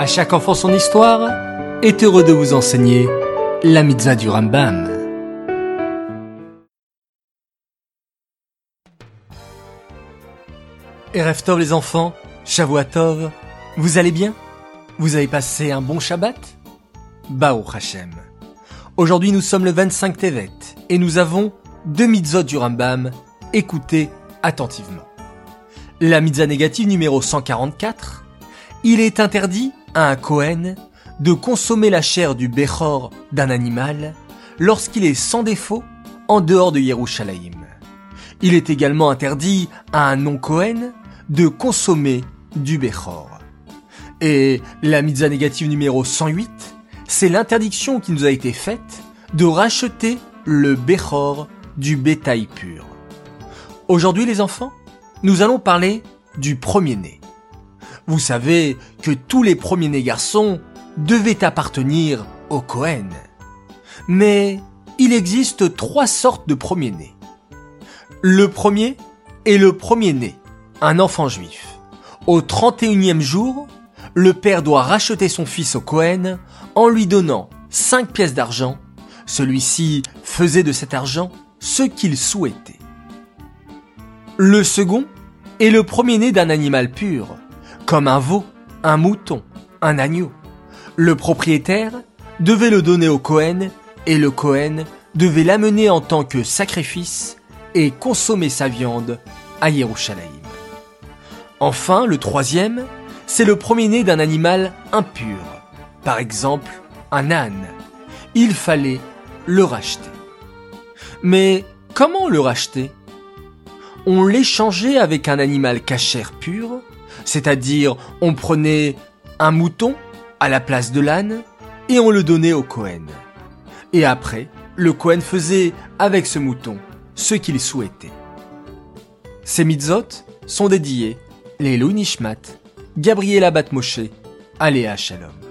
À chaque enfant son histoire est heureux de vous enseigner la mitzvah du Rambam. Erev Tov les enfants, Shavuatov, vous allez bien? Vous avez passé un bon Shabbat? Bao Hashem. Aujourd'hui nous sommes le 25 Tevet et nous avons deux mitzvot du Rambam. Écoutez attentivement. La mitzvah négative numéro 144. Il est interdit à un Kohen de consommer la chair du Bechor d'un animal lorsqu'il est sans défaut en dehors de Yerushalayim. Il est également interdit à un non-Kohen de consommer du Bechor. Et la mitzvah négative numéro 108, c'est l'interdiction qui nous a été faite de racheter le Bechor du bétail pur. Aujourd'hui les enfants, nous allons parler du premier-né. Vous savez que tous les premiers-nés garçons devaient appartenir au Cohen. Mais il existe trois sortes de premiers-nés. Le premier est le premier-né, un enfant juif. Au 31e jour, le père doit racheter son fils au Cohen en lui donnant cinq pièces d'argent. Celui-ci faisait de cet argent ce qu'il souhaitait. Le second est le premier-né d'un animal pur, comme un veau, un mouton, un agneau. Le propriétaire devait le donner au Cohen et le Cohen devait l'amener en tant que sacrifice et consommer sa viande à Yerushalayim. Enfin, le troisième, c'est le premier-né d'un animal impur, par exemple un âne. Il fallait le racheter. Mais comment le racheter? On l'échangeait avec un animal cachère pur, c'est-à-dire on prenait un mouton à la place de l'âne et on le donnait au Cohen. Et après, le Cohen faisait avec ce mouton ce qu'il souhaitait. Ces mitzvot sont dédiés les Nishmat, Gabriela Batmoshe, Aléa Shalom.